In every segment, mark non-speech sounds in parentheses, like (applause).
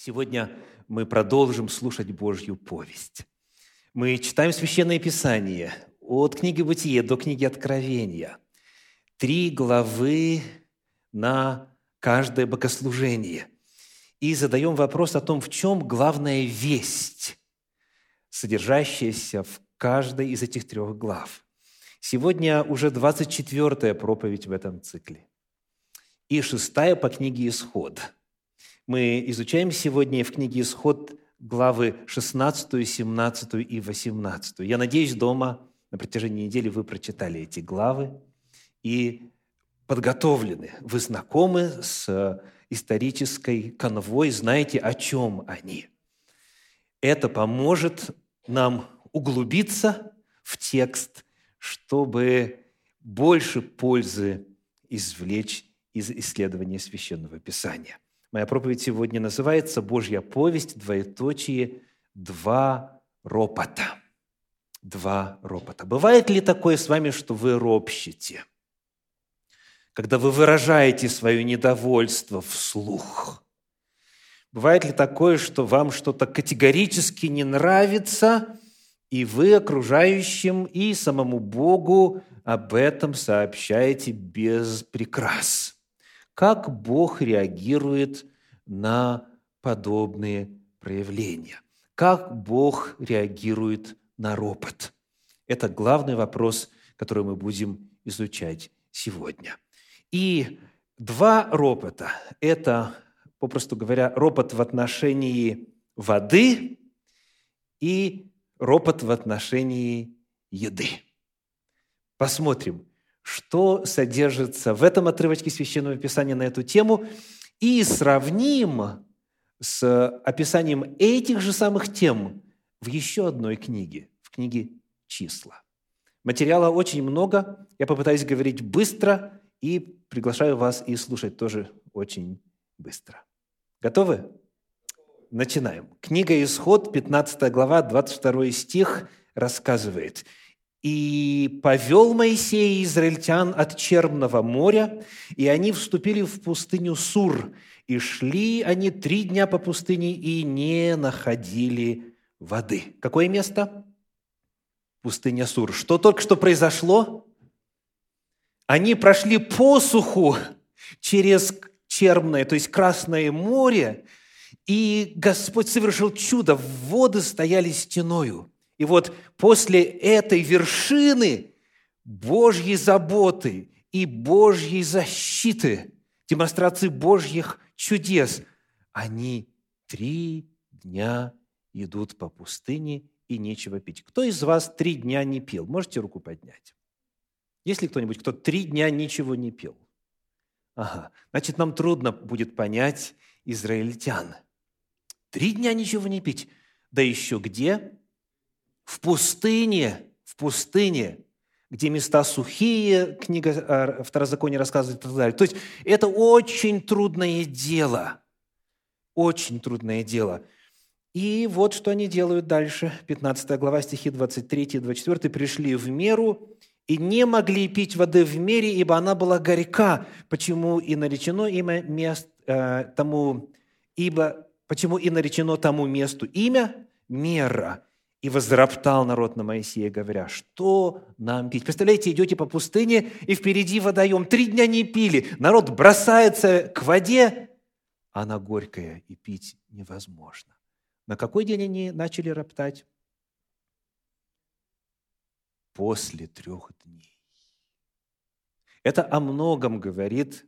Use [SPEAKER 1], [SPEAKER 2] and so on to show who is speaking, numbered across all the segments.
[SPEAKER 1] Сегодня мы продолжим слушать Божью повесть. Мы читаем Священное Писание от книги Бытия до книги Откровения. Три главы на каждое богослужение. И задаем вопрос о том, в чем главная весть, содержащаяся в каждой из этих трех глав. Сегодня уже 24-я проповедь в этом цикле. И шестая по книге «Исход». Мы изучаем сегодня в книге «Исход» главы 16, 17 и 18. Я надеюсь, дома на протяжении недели вы прочитали эти главы и подготовлены. Вы знакомы с исторической конвой, знаете, о чем они. Это поможет нам углубиться в текст, чтобы больше пользы извлечь из исследования Священного Писания – Моя проповедь сегодня называется «Божья повесть, двоеточие, два ропота». Два ропота. Бывает ли такое с вами, что вы ропщите? Когда вы выражаете свое недовольство вслух? Бывает ли такое, что вам что-то категорически не нравится, и вы окружающим и самому Богу об этом сообщаете без прикрас? Как Бог реагирует на подобные проявления, как Бог реагирует на ропот. Это главный вопрос, который мы будем изучать сегодня. И два ропота – это, попросту говоря, ропот в отношении воды и ропот в отношении еды. Посмотрим, что содержится в этом отрывочке Священного Писания на эту тему, и сравним с описанием этих же самых тем в еще одной книге, в книге «Числа». Материала очень много, я попытаюсь говорить быстро и приглашаю вас и слушать тоже очень быстро. Готовы? Начинаем. Книга «Исход», 15 глава, 22 стих рассказывает – и повел Моисей израильтян от Черного моря, и они вступили в пустыню Сур, и шли они три дня по пустыне и не находили воды. Какое место? Пустыня Сур. Что только что произошло? Они прошли посуху через Черное, то есть Красное море, и Господь совершил чудо. Воды стояли стеною – и вот после этой вершины Божьей заботы и Божьей защиты, демонстрации Божьих чудес, они три дня идут по пустыне и нечего пить. Кто из вас три дня не пил? Можете руку поднять? Есть ли кто-нибудь, кто три дня ничего не пил? Ага, значит, нам трудно будет понять израильтян. Три дня ничего не пить. Да еще где? В пустыне, в пустыне, где места сухие, книга э, Второзакония рассказывает и так далее. То есть это очень трудное дело, очень трудное дело. И вот что они делают дальше. 15 глава, стихи 23 и 24. «Пришли в меру и не могли пить воды в мере, ибо она была горька. Почему и наречено имя мест, э, тому, ибо почему и наречено тому месту имя мера, и возроптал народ на Моисея, говоря, что нам пить? Представляете, идете по пустыне, и впереди водоем. Три дня не пили. Народ бросается к воде, а она горькая, и пить невозможно. На какой день они начали роптать? После трех дней. Это о многом говорит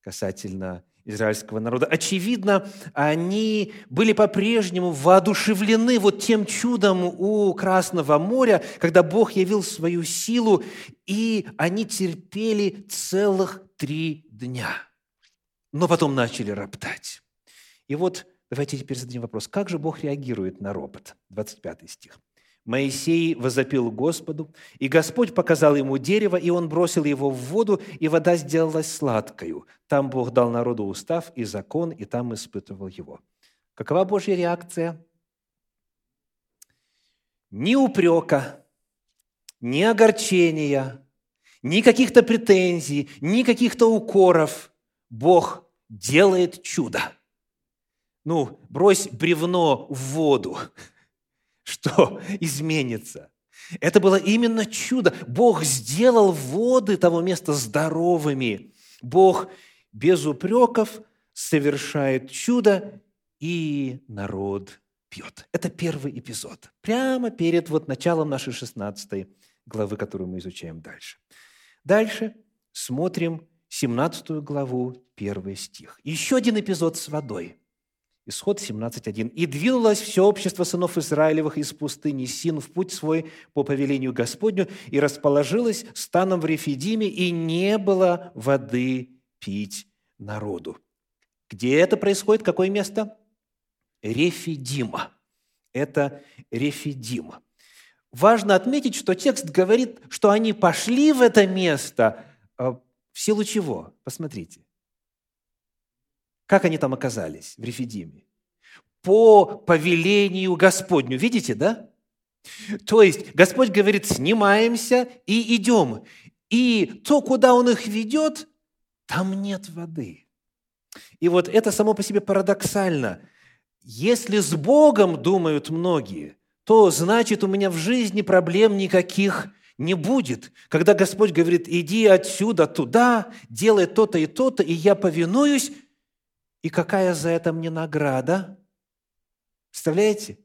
[SPEAKER 1] касательно израильского народа. Очевидно, они были по-прежнему воодушевлены вот тем чудом у Красного моря, когда Бог явил свою силу, и они терпели целых три дня. Но потом начали роптать. И вот давайте теперь зададим вопрос, как же Бог реагирует на ропот? 25 стих. Моисей возопил Господу, и Господь показал ему дерево, и он бросил его в воду, и вода сделалась сладкою. Там Бог дал народу устав и закон, и там испытывал его. Какова Божья реакция? Ни упрека, ни огорчения, ни каких-то претензий, ни каких-то укоров. Бог делает чудо. Ну, брось бревно в воду. Что изменится? Это было именно чудо. Бог сделал воды того места здоровыми. Бог без упреков совершает чудо, и народ пьет. Это первый эпизод. Прямо перед вот началом нашей 16 главы, которую мы изучаем дальше. Дальше смотрим 17 главу, первый стих. Еще один эпизод с водой. Исход 17.1. «И двинулось все общество сынов Израилевых из пустыни Син в путь свой по повелению Господню, и расположилось станом в Рефидиме, и не было воды пить народу». Где это происходит? Какое место? Рефидима. Это Рефидима. Важно отметить, что текст говорит, что они пошли в это место э, в силу чего? Посмотрите. Как они там оказались в Рефидиме? По повелению Господню. Видите, да? То есть Господь говорит, снимаемся и идем. И то, куда Он их ведет, там нет воды. И вот это само по себе парадоксально. Если с Богом думают многие, то значит у меня в жизни проблем никаких не будет. Когда Господь говорит, иди отсюда туда, делай то-то и то-то, и я повинуюсь, и какая за это мне награда? Представляете?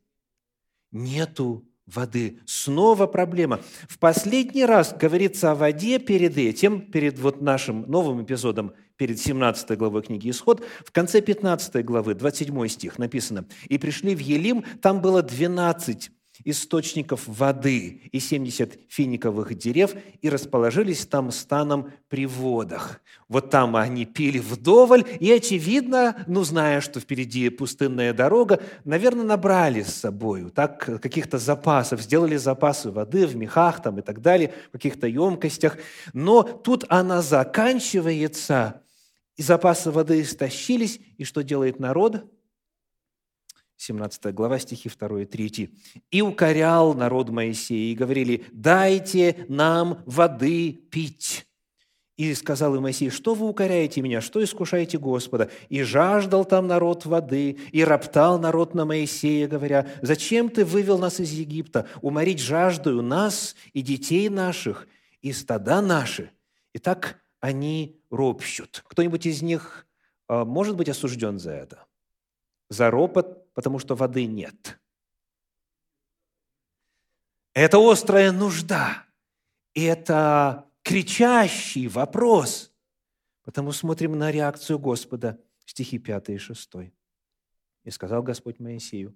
[SPEAKER 1] Нету воды. Снова проблема. В последний раз говорится о воде перед этим, перед вот нашим новым эпизодом, перед 17 главой книги «Исход», в конце 15 главы, 27 стих написано, «И пришли в Елим, там было 12 источников воды и 70 финиковых дерев, и расположились там станом при водах. Вот там они пили вдоволь, и, очевидно, ну, зная, что впереди пустынная дорога, наверное, набрали с собой так каких-то запасов, сделали запасы воды в мехах там и так далее, в каких-то емкостях. Но тут она заканчивается, и запасы воды истощились, и что делает народ? 17 глава, стихи 2 и 3. «И укорял народ Моисея, и говорили, дайте нам воды пить». И сказал им Моисей, что вы укоряете меня, что искушаете Господа? И жаждал там народ воды, и роптал народ на Моисея, говоря, зачем ты вывел нас из Египта, уморить жаждою нас и детей наших, и стада наши? И так они ропщут. Кто-нибудь из них а, может быть осужден за это? За ропот потому что воды нет. Это острая нужда. Это кричащий вопрос. Потому смотрим на реакцию Господа, стихи 5 и 6. И сказал Господь Моисею,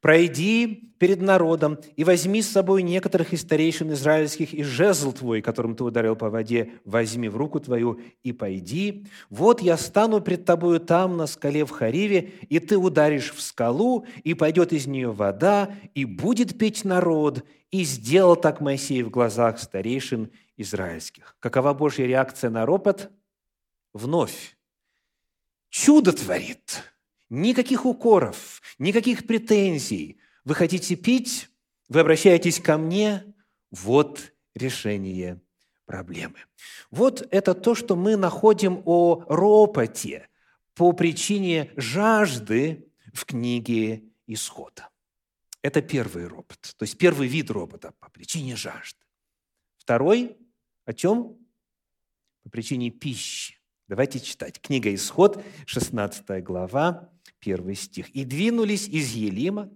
[SPEAKER 1] «Пройди перед народом и возьми с собой некоторых из старейшин израильских, и жезл твой, которым ты ударил по воде, возьми в руку твою и пойди. Вот я стану пред тобою там, на скале в Хариве, и ты ударишь в скалу, и пойдет из нее вода, и будет пить народ». И сделал так Моисей в глазах старейшин израильских. Какова Божья реакция на ропот? Вновь. Чудо творит – Никаких укоров, никаких претензий. Вы хотите пить, вы обращаетесь ко мне, вот решение проблемы. Вот это то, что мы находим о ропоте по причине жажды в книге Исхода. Это первый ропот, то есть первый вид ропота по причине жажды. Второй о чем? По причине пищи. Давайте читать. Книга Исход, 16 глава, первый стих. «И двинулись из Елима,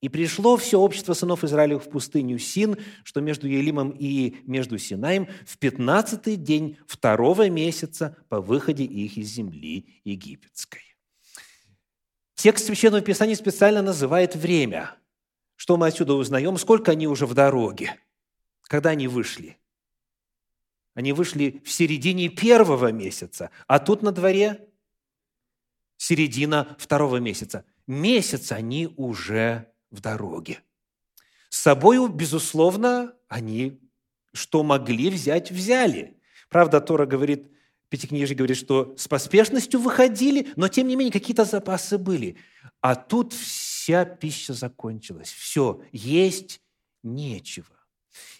[SPEAKER 1] и пришло все общество сынов Израилевых в пустыню Син, что между Елимом и между Синаем, в пятнадцатый день второго месяца по выходе их из земли египетской». Текст Священного Писания специально называет время. Что мы отсюда узнаем? Сколько они уже в дороге? Когда они вышли? Они вышли в середине первого месяца, а тут на дворе середина второго месяца. Месяц они уже в дороге. С собой, безусловно, они что могли взять, взяли. Правда, Тора говорит, Пятикнижие говорит, что с поспешностью выходили, но тем не менее какие-то запасы были. А тут вся пища закончилась. Все, есть нечего.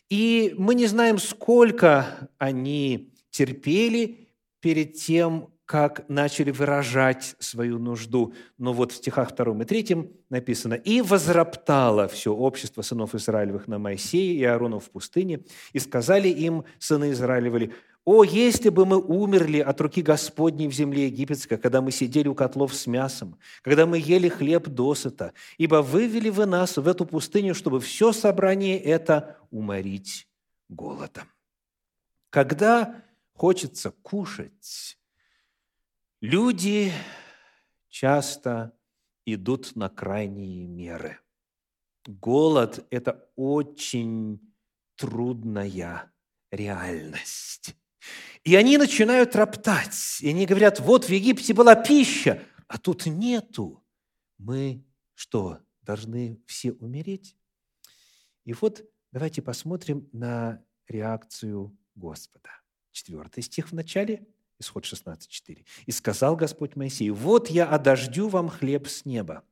[SPEAKER 1] И мы не знаем, сколько они терпели перед тем, как начали выражать свою нужду. Но вот в стихах 2 и 3 написано «И возроптало все общество сынов Израилевых на Моисея и Аарону в пустыне, и сказали им сыны Израилевы, «О, если бы мы умерли от руки Господней в земле египетской, когда мы сидели у котлов с мясом, когда мы ели хлеб досыта, ибо вывели вы нас в эту пустыню, чтобы все собрание это уморить голодом». Когда хочется кушать, люди часто идут на крайние меры. Голод – это очень трудная реальность. И они начинают роптать. И они говорят, вот в Египте была пища, а тут нету. Мы что, должны все умереть? И вот давайте посмотрим на реакцию Господа. Четвертый стих в начале, исход 16.4. «И сказал Господь Моисею, вот я одождю вам хлеб с неба,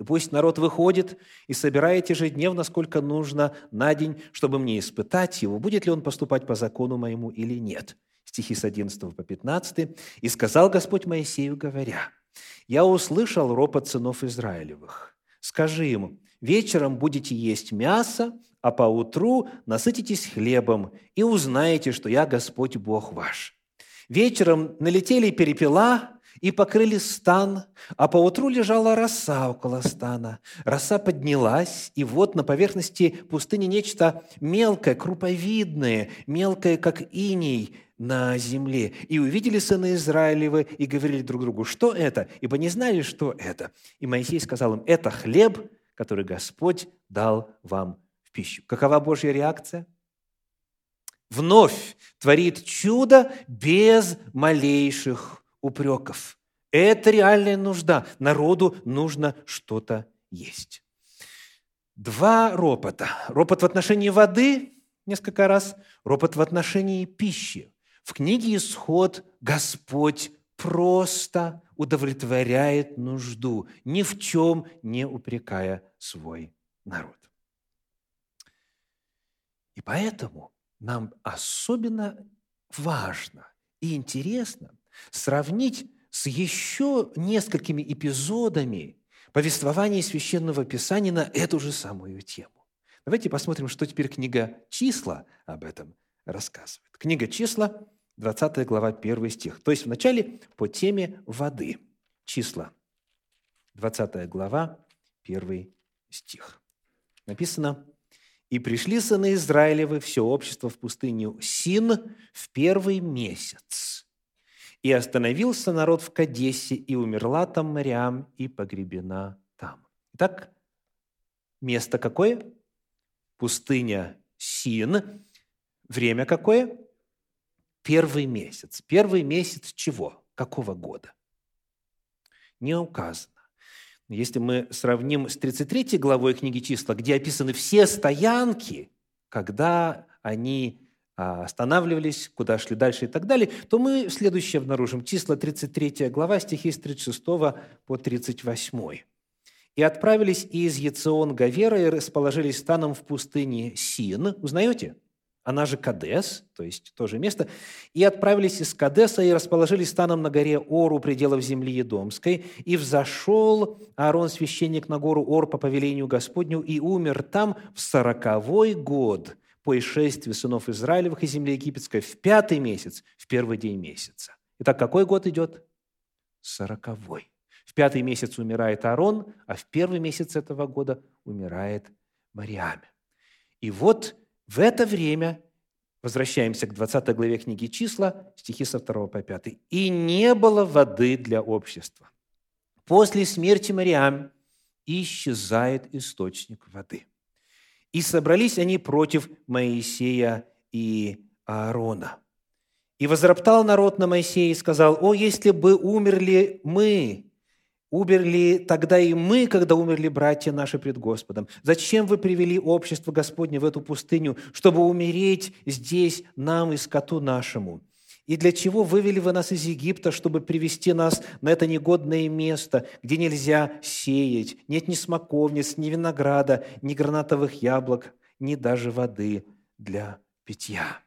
[SPEAKER 1] и пусть народ выходит и собирает ежедневно, сколько нужно на день, чтобы мне испытать его, будет ли он поступать по закону моему или нет стихи с 11 по 15. «И сказал Господь Моисею, говоря, «Я услышал ропот сынов Израилевых. Скажи ему, вечером будете есть мясо, а поутру насытитесь хлебом и узнаете, что я Господь Бог ваш. Вечером налетели перепела, и покрыли стан, а поутру лежала роса около стана. Роса поднялась, и вот на поверхности пустыни нечто мелкое, круповидное, мелкое, как иней, на земле. И увидели сыны Израилевы и говорили друг другу, что это? Ибо не знали, что это. И Моисей сказал им, это хлеб, который Господь дал вам в пищу. Какова Божья реакция? Вновь творит чудо без малейших упреков. Это реальная нужда. Народу нужно что-то есть. Два ропота. Ропот в отношении воды несколько раз, ропот в отношении пищи. В книге «Исход» Господь просто удовлетворяет нужду, ни в чем не упрекая свой народ. И поэтому нам особенно важно и интересно сравнить с еще несколькими эпизодами повествования Священного Писания на эту же самую тему. Давайте посмотрим, что теперь книга «Числа» об этом рассказывает. Книга «Числа», 20 глава, 1 стих. То есть вначале по теме воды. Числа, 20 глава, 1 стих. Написано, «И пришли сыны Израилевы, все общество в пустыню Син в первый месяц. И остановился народ в Кадесе, и умерла там Мариам, и погребена там». Итак, место какое? Пустыня Син. Время какое? первый месяц. Первый месяц чего? Какого года? Не указано. Если мы сравним с 33 главой книги числа, где описаны все стоянки, когда они а, останавливались, куда шли дальше и так далее, то мы следующее обнаружим. Числа 33 глава, стихи с 36 по 38. «И отправились из Яцион Гавера и расположились станом в пустыне Син». Узнаете? Она же Кадес, то есть тоже место, и отправились из Кадеса и расположились станом на горе Ор у пределов земли Едомской, и взошел Аарон, священник, на гору Ор по повелению Господню, и умер там в сороковой год по исшествию сынов Израилевых из земли египетской в пятый месяц, в первый день месяца. Итак, какой год идет? Сороковой. В пятый месяц умирает Аарон, а в первый месяц этого года умирает Мариаме. И вот в это время, возвращаемся к 20 главе книги «Числа», стихи со 2 по 5. «И не было воды для общества. После смерти Мариам исчезает источник воды. И собрались они против Моисея и Аарона. И возроптал народ на Моисея и сказал, «О, если бы умерли мы, Умерли тогда и мы, когда умерли братья наши пред Господом. Зачем вы привели общество Господне в эту пустыню, чтобы умереть здесь нам и скоту нашему? И для чего вывели вы нас из Египта, чтобы привести нас на это негодное место, где нельзя сеять, нет ни смоковниц, ни винограда, ни гранатовых яблок, ни даже воды для питья?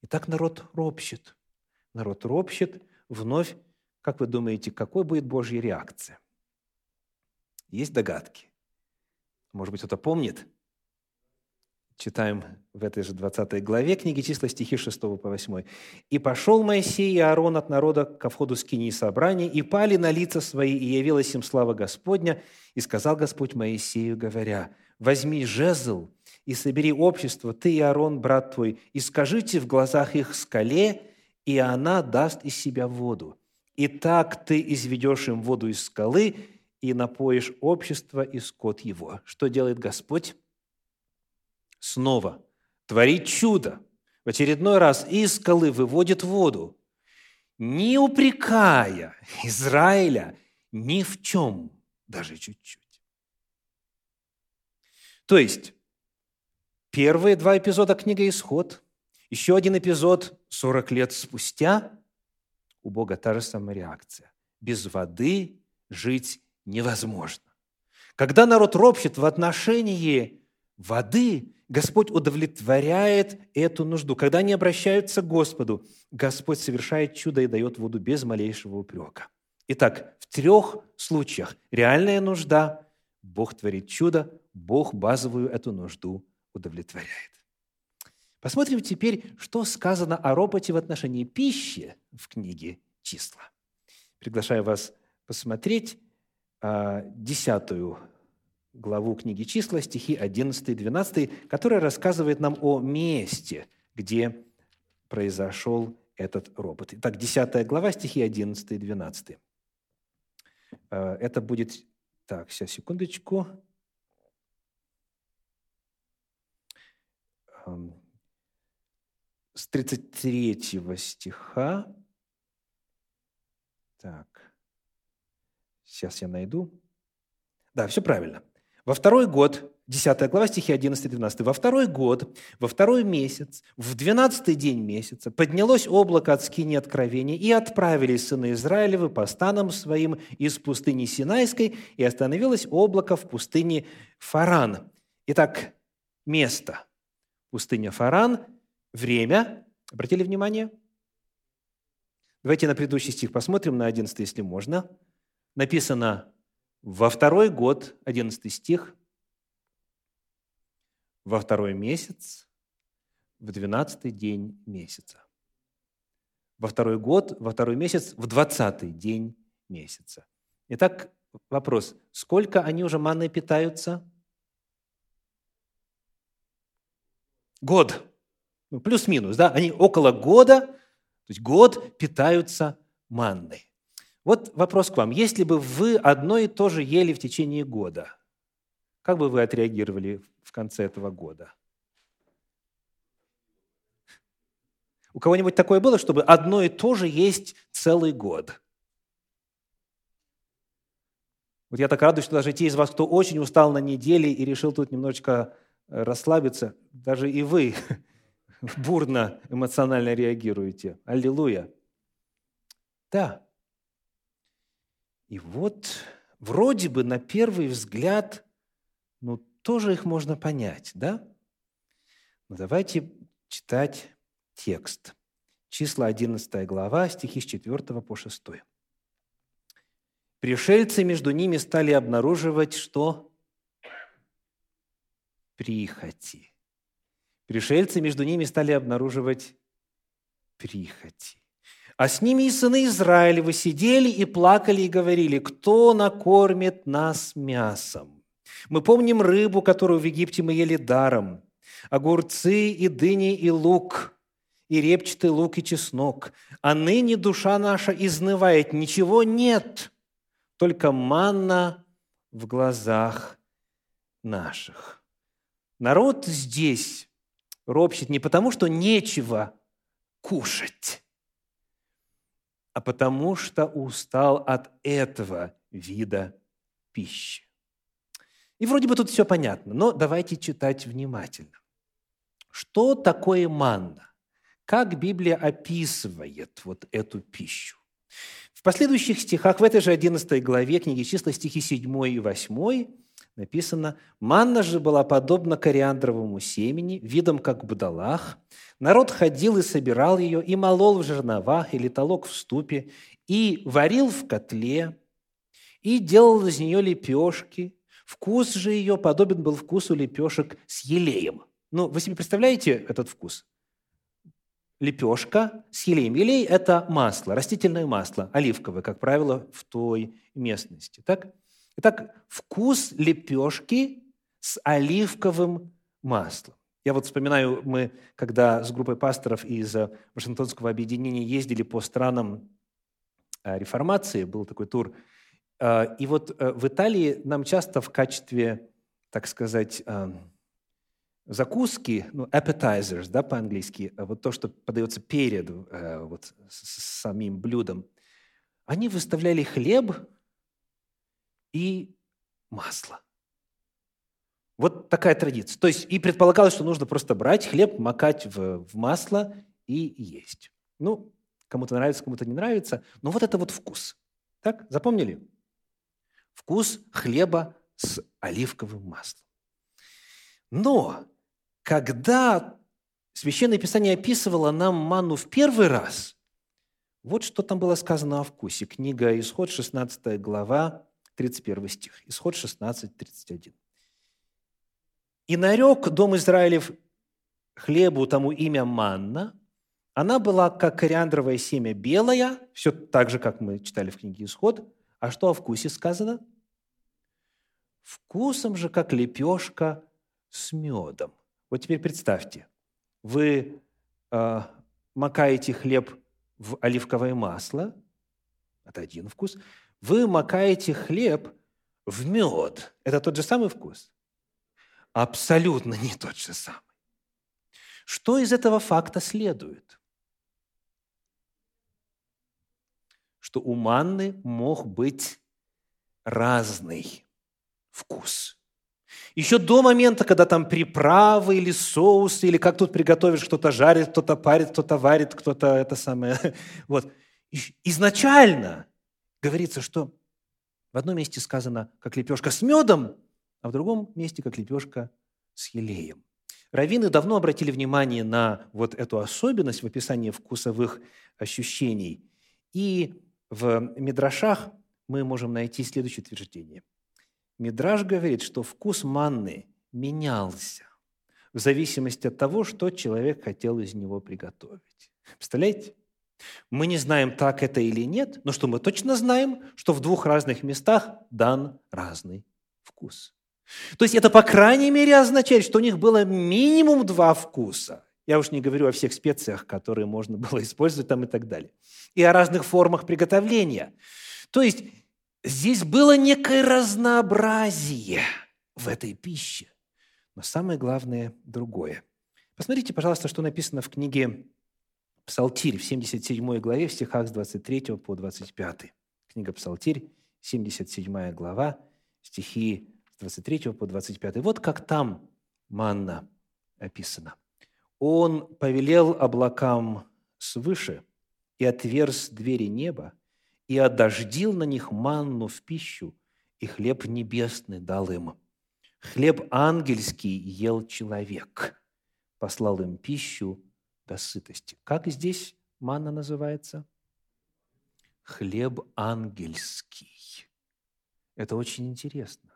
[SPEAKER 1] И так народ ропщет. Народ ропщет, вновь как вы думаете, какой будет Божья реакция? Есть догадки? Может быть, кто-то помнит? Читаем в этой же 20 главе книги числа стихи 6 по 8. «И пошел Моисей и Аарон от народа ко входу скинии собрания, и пали на лица свои, и явилась им слава Господня, и сказал Господь Моисею, говоря, «Возьми жезл и собери общество, ты и Аарон, брат твой, и скажите в глазах их скале, и она даст из себя воду. И так ты изведешь им воду из скалы, и напоишь общество и скот его». Что делает Господь? снова творит чудо. В очередной раз из скалы выводит воду, не упрекая Израиля ни в чем, даже чуть-чуть. То есть, первые два эпизода книги «Исход», еще один эпизод 40 лет спустя, у Бога та же самая реакция. Без воды жить невозможно. Когда народ ропщет в отношении воды, Господь удовлетворяет эту нужду. Когда они обращаются к Господу, Господь совершает чудо и дает воду без малейшего упрека. Итак, в трех случаях реальная нужда, Бог творит чудо, Бог базовую эту нужду удовлетворяет. Посмотрим теперь, что сказано о ропоте в отношении пищи в книге «Числа». Приглашаю вас посмотреть а, десятую главу книги «Числа», стихи 11 и 12, которая рассказывает нам о месте, где произошел этот ропот. Итак, 10 глава, стихи 11 и 12. Э, это будет... Так, сейчас, секундочку. С 33 стиха. Так, сейчас я найду. Да, все правильно. Во второй год, 10 глава, стихи 11-12, во второй год, во второй месяц, в двенадцатый день месяца поднялось облако от скини откровения, и отправились сыны Израилевы по станам своим из пустыни Синайской, и остановилось облако в пустыне Фаран. Итак, место. Пустыня Фаран, время. Обратили внимание? Давайте на предыдущий стих посмотрим, на 11, если можно. Написано во второй год, 11 стих, во второй месяц, в двенадцатый день месяца. Во второй год, во второй месяц, в двадцатый день месяца. Итак, вопрос. Сколько они уже манной питаются? Год. Ну, плюс-минус, да? Они около года, то есть год питаются манной. Вот вопрос к вам. Если бы вы одно и то же ели в течение года, как бы вы отреагировали в конце этого года? У кого-нибудь такое было, чтобы одно и то же есть целый год? Вот я так радуюсь, что даже те из вас, кто очень устал на неделе и решил тут немножечко э, расслабиться, даже и вы (laughs) бурно эмоционально реагируете. Аллилуйя. Да, и вот вроде бы на первый взгляд, ну, тоже их можно понять, да? Но давайте читать текст. Числа 11 глава, стихи с 4 по 6. Пришельцы между ними стали обнаруживать, что прихоти. Пришельцы между ними стали обнаруживать прихоти. А с ними и сыны Израилевы сидели и плакали и говорили, кто накормит нас мясом? Мы помним рыбу, которую в Египте мы ели даром, огурцы и дыни и лук, и репчатый лук и чеснок. А ныне душа наша изнывает, ничего нет, только манна в глазах наших. Народ здесь ропщет не потому, что нечего кушать, а потому что устал от этого вида пищи. И вроде бы тут все понятно, но давайте читать внимательно. Что такое манна? Как Библия описывает вот эту пищу? В последующих стихах, в этой же 11 главе книги числа, стихи 7 и 8, написано, «Манна же была подобна кориандровому семени, видом как бдалах. Народ ходил и собирал ее, и молол в жерновах, или толок в ступе, и варил в котле, и делал из нее лепешки. Вкус же ее подобен был вкусу лепешек с елеем. Ну, вы себе представляете этот вкус? Лепешка с елеем. Елей – это масло, растительное масло, оливковое, как правило, в той местности. Так? Итак, вкус лепешки с оливковым маслом. Я вот вспоминаю, мы, когда с группой пасторов из Вашингтонского объединения ездили по странам э, реформации, был такой тур, э, и вот э, в Италии нам часто в качестве, так сказать, закуски, ну, appetizers, да, по-английски, вот то, что подается перед вот, с самим блюдом, они выставляли хлеб и масло. Вот такая традиция. То есть и предполагалось, что нужно просто брать хлеб, макать в, в масло и есть. Ну, кому-то нравится, кому-то не нравится, но вот это вот вкус. Так, запомнили? Вкус хлеба с оливковым маслом. Но когда Священное Писание описывало нам манну в первый раз, вот что там было сказано о вкусе. Книга Исход, 16 глава, 31 стих. Исход 16, 31. «И нарек дом Израилев хлебу тому имя манна, она была, как кориандровое семя, белая, все так же, как мы читали в книге «Исход». А что о вкусе сказано? Вкусом же, как лепешка с медом. Вот теперь представьте, вы э, макаете хлеб в оливковое масло, это один вкус, вы макаете хлеб в мед. Это тот же самый вкус? Абсолютно не тот же самый. Что из этого факта следует? Что у манны мог быть разный вкус. Еще до момента, когда там приправы или соусы, или как тут приготовишь, кто-то жарит, кто-то парит, кто-то варит, кто-то это самое. (laughs) Вот. Изначально говорится, что в одном месте сказано, как лепешка с медом, а в другом месте, как лепешка с елеем. Раввины давно обратили внимание на вот эту особенность в описании вкусовых ощущений. И в Мидрашах мы можем найти следующее утверждение. Мидраш говорит, что вкус манны менялся в зависимости от того, что человек хотел из него приготовить. Представляете? Мы не знаем, так это или нет, но что мы точно знаем, что в двух разных местах дан разный вкус. То есть это, по крайней мере, означает, что у них было минимум два вкуса. Я уж не говорю о всех специях, которые можно было использовать там и так далее. И о разных формах приготовления. То есть здесь было некое разнообразие в этой пище. Но самое главное – другое. Посмотрите, пожалуйста, что написано в книге Псалтирь в 77 главе, в стихах с 23 по 25. Книга Псалтирь, 77 глава, стихи с 23 по 25. Вот как там манна описана. «Он повелел облакам свыше и отверз двери неба, и одождил на них манну в пищу, и хлеб небесный дал им. Хлеб ангельский ел человек, послал им пищу до сытости. Как здесь манна называется? Хлеб ангельский. Это очень интересно.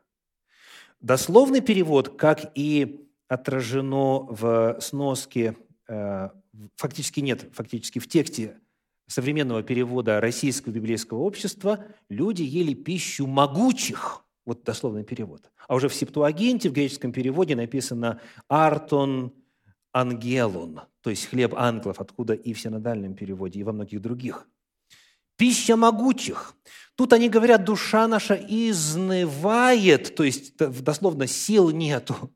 [SPEAKER 1] Дословный перевод, как и отражено в сноске, э, фактически нет, фактически в тексте современного перевода Российского библейского общества, люди ели пищу могучих, вот дословный перевод. А уже в Септуагинте, в греческом переводе написано «артон ангелон», то есть хлеб ангелов, откуда и в синодальном переводе, и во многих других. Пища могучих. Тут они говорят, душа наша изнывает, то есть дословно сил нету.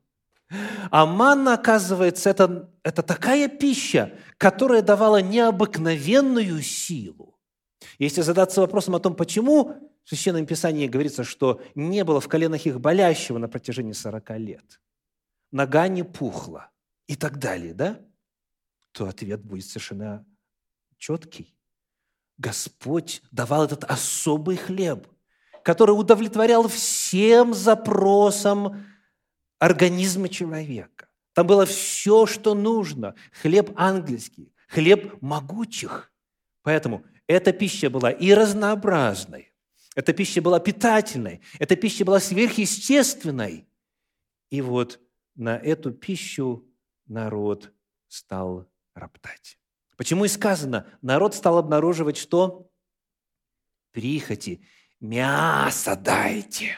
[SPEAKER 1] А манна, оказывается, это, это такая пища, которая давала необыкновенную силу. Если задаться вопросом о том, почему в Священном Писании говорится, что не было в коленах их болящего на протяжении 40 лет, нога не пухла, и так далее, да? То ответ будет совершенно четкий. Господь давал этот особый хлеб, который удовлетворял всем запросам организма человека. Там было все, что нужно. Хлеб ангельский, хлеб могучих. Поэтому Эта пища была и разнообразной, эта пища была питательной, эта пища была сверхъестественной. И вот на эту пищу народ стал роптать. Почему и сказано, народ стал обнаруживать что? Прихоти. Мясо дайте.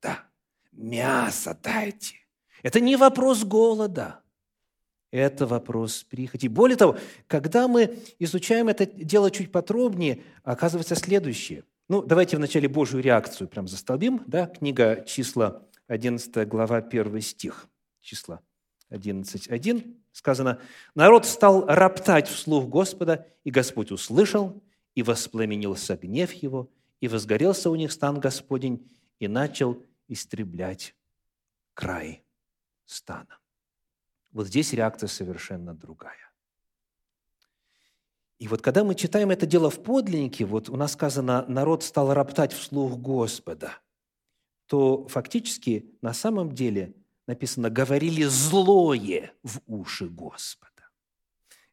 [SPEAKER 1] Да, мясо дайте. Это не вопрос голода. Это вопрос прихоти. Более того, когда мы изучаем это дело чуть подробнее, оказывается следующее. Ну, давайте вначале Божью реакцию прям застолбим. Да? Книга числа, 11 глава, 1 стих. Числа 11.1 сказано, «Народ стал роптать вслух Господа, и Господь услышал, и воспламенился гнев его, и возгорелся у них стан Господень, и начал истреблять край стана». Вот здесь реакция совершенно другая. И вот когда мы читаем это дело в подлиннике, вот у нас сказано, народ стал роптать вслух Господа, то фактически на самом деле написано «говорили злое в уши Господа».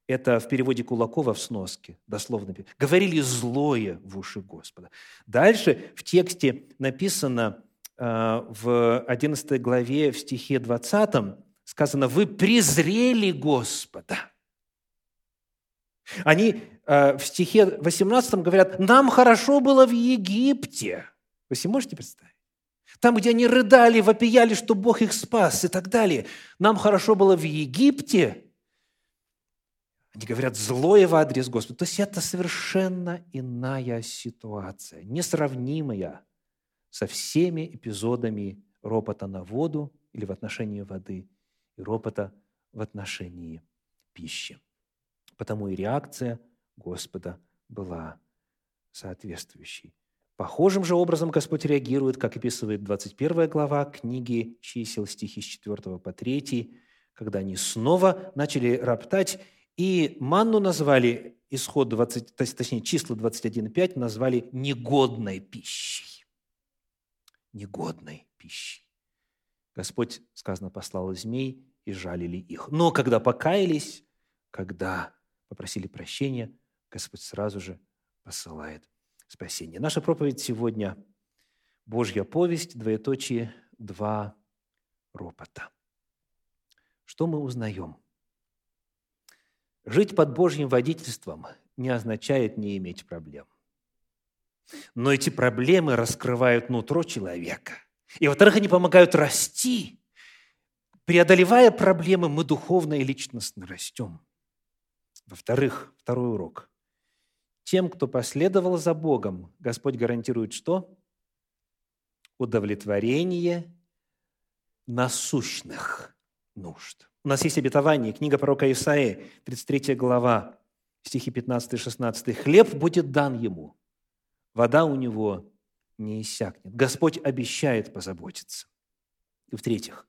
[SPEAKER 1] Это в переводе Кулакова в сноске, дословно. «Говорили злое в уши Господа». Дальше в тексте написано э, в 11 главе, в стихе 20, сказано, вы презрели Господа. Они э, в стихе 18 говорят, нам хорошо было в Египте. Вы себе можете представить? Там, где они рыдали, вопияли, что Бог их спас и так далее. Нам хорошо было в Египте. Они говорят злое в адрес Господа. То есть это совершенно иная ситуация, несравнимая со всеми эпизодами ропота на воду или в отношении воды – и ропота в отношении пищи. Потому и реакция Господа была соответствующей. Похожим же образом Господь реагирует, как описывает 21 глава книги чисел, стихи с 4 по 3, когда они снова начали роптать, и манну назвали, исход 20, точнее, числа 21.5 назвали негодной пищей. Негодной пищей. Господь, сказано, послал змей, и жалили их. Но когда покаялись, когда попросили прощения, Господь сразу же посылает спасение. Наша проповедь сегодня – Божья повесть, двоеточие, два ропота. Что мы узнаем? Жить под Божьим водительством не означает не иметь проблем. Но эти проблемы раскрывают нутро человека. И, во-вторых, они помогают расти преодолевая проблемы, мы духовно и личностно растем. Во-вторых, второй урок. Тем, кто последовал за Богом, Господь гарантирует что? Удовлетворение насущных нужд. У нас есть обетование, книга пророка Исаии, 33 глава, стихи 15 и 16. «Хлеб будет дан ему, вода у него не иссякнет». Господь обещает позаботиться. И в-третьих,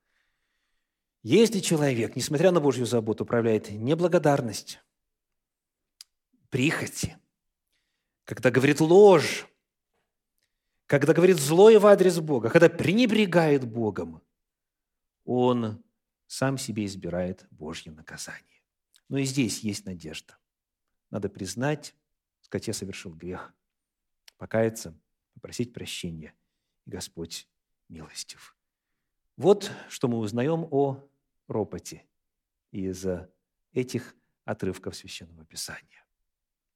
[SPEAKER 1] если человек, несмотря на Божью заботу, управляет неблагодарность, прихоти, когда говорит ложь, когда говорит злое в адрес Бога, когда пренебрегает Богом, он сам себе избирает Божье наказание. Но и здесь есть надежда. Надо признать, сказать, я совершил грех, покаяться, попросить прощения. Господь милостив. Вот что мы узнаем о ропоте из этих отрывков Священного Писания.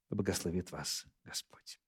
[SPEAKER 1] Благословит вас Господь.